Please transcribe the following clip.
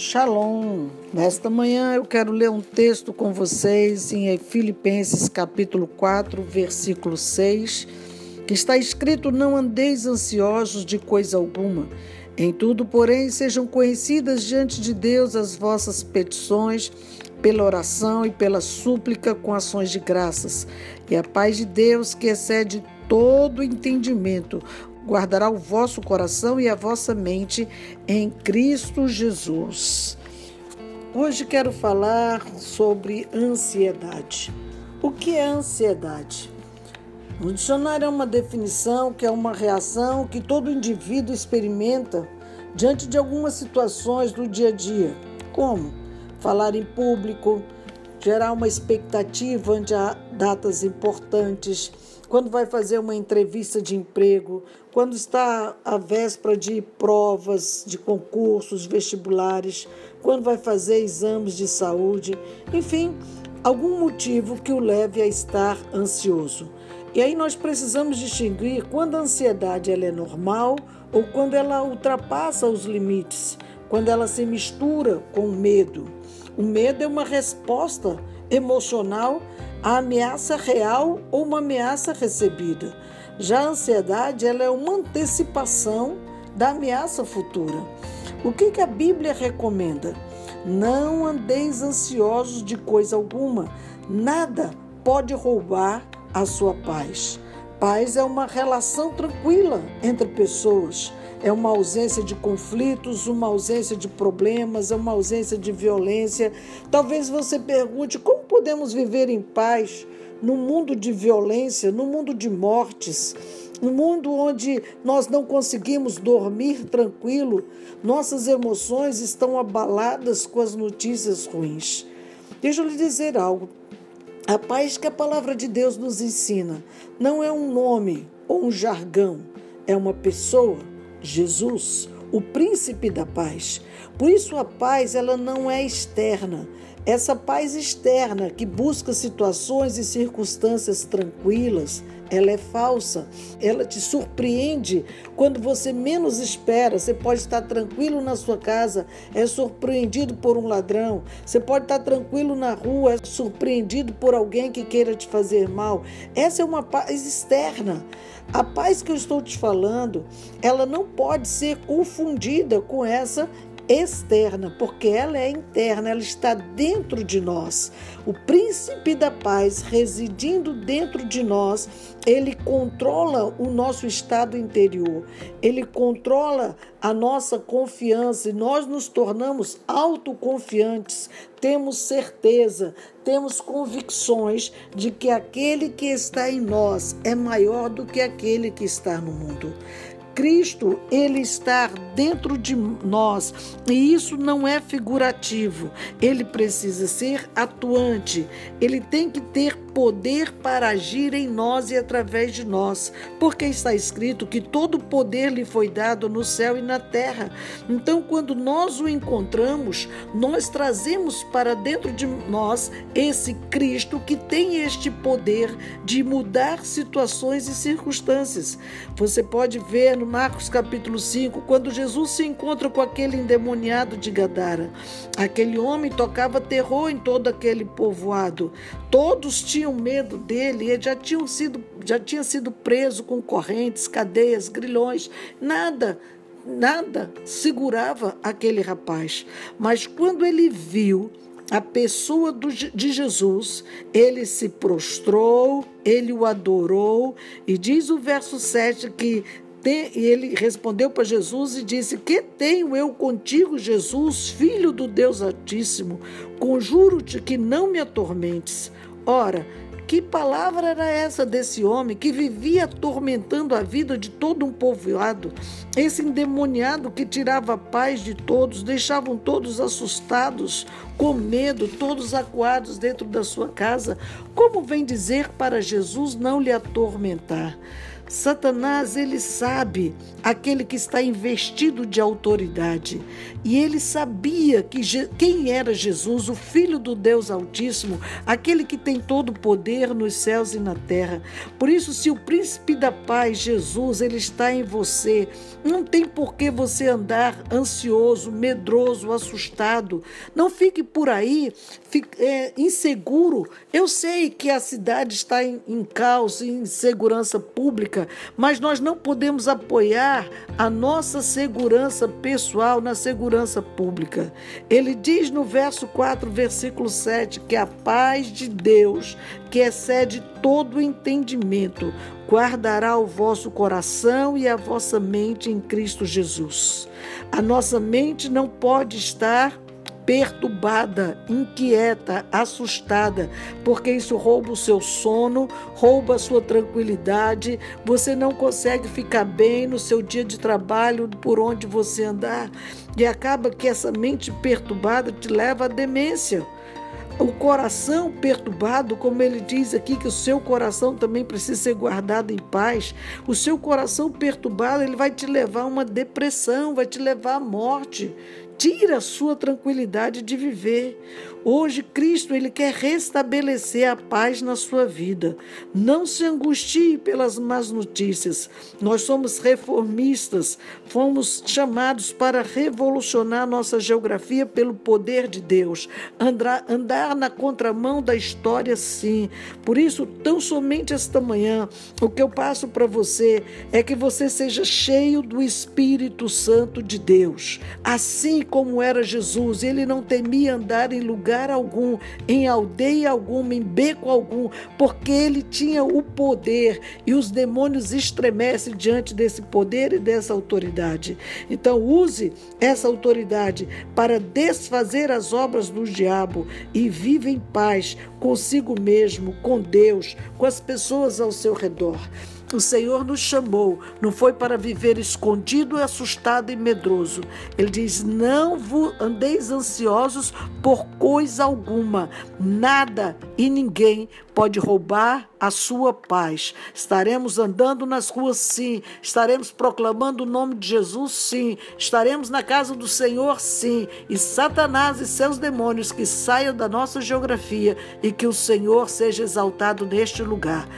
Shalom. Nesta manhã eu quero ler um texto com vocês em Filipenses capítulo 4, versículo 6, que está escrito: Não andeis ansiosos de coisa alguma. Em tudo, porém, sejam conhecidas diante de Deus as vossas petições, pela oração e pela súplica com ações de graças. E a paz de Deus, que excede todo entendimento, guardará o vosso coração e a vossa mente em Cristo Jesus. Hoje quero falar sobre ansiedade. O que é ansiedade? No dicionário é uma definição que é uma reação que todo indivíduo experimenta diante de algumas situações do dia a dia, como falar em público, gerar uma expectativa ante datas importantes, quando vai fazer uma entrevista de emprego, quando está à véspera de provas, de concursos, vestibulares, quando vai fazer exames de saúde, enfim, algum motivo que o leve a estar ansioso. E aí nós precisamos distinguir quando a ansiedade ela é normal ou quando ela ultrapassa os limites, quando ela se mistura com o medo. O medo é uma resposta emocional à ameaça real ou uma ameaça recebida. Já a ansiedade ela é uma antecipação da ameaça futura. O que, que a Bíblia recomenda? Não andeis ansiosos de coisa alguma, nada pode roubar a sua paz. Paz é uma relação tranquila entre pessoas é uma ausência de conflitos, uma ausência de problemas, é uma ausência de violência. Talvez você pergunte como podemos viver em paz no mundo de violência, no mundo de mortes, no mundo onde nós não conseguimos dormir tranquilo, nossas emoções estão abaladas com as notícias ruins. Deixa eu lhe dizer algo. A paz que a palavra de Deus nos ensina não é um nome ou um jargão, é uma pessoa Jesus, o príncipe da paz. Por isso a paz ela não é externa. Essa paz externa que busca situações e circunstâncias tranquilas, ela é falsa. Ela te surpreende quando você menos espera. Você pode estar tranquilo na sua casa, é surpreendido por um ladrão. Você pode estar tranquilo na rua, é surpreendido por alguém que queira te fazer mal. Essa é uma paz externa. A paz que eu estou te falando, ela não pode ser confundida com essa externa, porque ela é interna, ela está dentro de nós. O príncipe da paz residindo dentro de nós, ele controla o nosso estado interior, ele controla a nossa confiança e nós nos tornamos autoconfiantes, temos certeza, temos convicções de que aquele que está em nós é maior do que aquele que está no mundo. Cristo, ele está dentro de nós e isso não é figurativo. Ele precisa ser atuante. Ele tem que ter poder para agir em nós e através de nós, porque está escrito que todo poder lhe foi dado no céu e na terra. Então, quando nós o encontramos, nós trazemos para dentro de nós esse Cristo que tem este poder de mudar situações e circunstâncias. Você pode ver no Marcos capítulo 5, quando Jesus se encontra com aquele endemoniado de Gadara. Aquele homem tocava terror em todo aquele povoado. Todos tinham tinham medo dele, ele já, tinha sido, já tinha sido preso com correntes, cadeias, grilhões, nada, nada segurava aquele rapaz. Mas quando ele viu a pessoa do, de Jesus, ele se prostrou, ele o adorou, e diz o verso 7 que e ele respondeu para Jesus e disse: Que tenho eu contigo, Jesus, filho do Deus Altíssimo? Conjuro-te que não me atormentes. Ora, que palavra era essa desse homem que vivia atormentando a vida de todo um povoado? Esse endemoniado que tirava a paz de todos, deixavam todos assustados, com medo, todos acuados dentro da sua casa. Como vem dizer para Jesus não lhe atormentar? Satanás, ele sabe aquele que está investido de autoridade. E ele sabia que quem era Jesus, o filho do Deus Altíssimo, aquele que tem todo o poder nos céus e na terra. Por isso, se o príncipe da paz, Jesus, ele está em você, não tem por que você andar ansioso, medroso, assustado. Não fique por aí fique, é, inseguro. Eu sei que a cidade está em, em caos, em segurança pública, mas nós não podemos apoiar a nossa segurança pessoal na segurança pública. Ele diz no verso 4, versículo 7, que a paz de Deus, que excede todo entendimento, guardará o vosso coração e a vossa mente em Cristo Jesus. A nossa mente não pode estar perturbada, inquieta, assustada, porque isso rouba o seu sono, rouba a sua tranquilidade, você não consegue ficar bem no seu dia de trabalho, por onde você andar, e acaba que essa mente perturbada te leva à demência. O coração perturbado, como ele diz aqui, que o seu coração também precisa ser guardado em paz. O seu coração perturbado, ele vai te levar a uma depressão, vai te levar à morte tira a sua tranquilidade de viver. Hoje Cristo ele quer restabelecer a paz na sua vida. Não se angustie pelas más notícias. Nós somos reformistas, fomos chamados para revolucionar nossa geografia pelo poder de Deus. Andar, andar na contramão da história, sim. Por isso, tão somente esta manhã, o que eu passo para você é que você seja cheio do Espírito Santo de Deus. Assim como era Jesus, ele não temia andar em lugar algum, em aldeia alguma, em beco algum, porque ele tinha o poder e os demônios estremecem diante desse poder e dessa autoridade. Então, use essa autoridade para desfazer as obras do diabo e viva em paz consigo mesmo, com Deus, com as pessoas ao seu redor. O Senhor nos chamou, não foi para viver escondido, assustado e medroso. Ele diz: Não andeis ansiosos por coisa alguma, nada e ninguém pode roubar a sua paz. Estaremos andando nas ruas, sim. Estaremos proclamando o nome de Jesus, sim. Estaremos na casa do Senhor, sim. E Satanás e seus demônios que saiam da nossa geografia e que o Senhor seja exaltado neste lugar.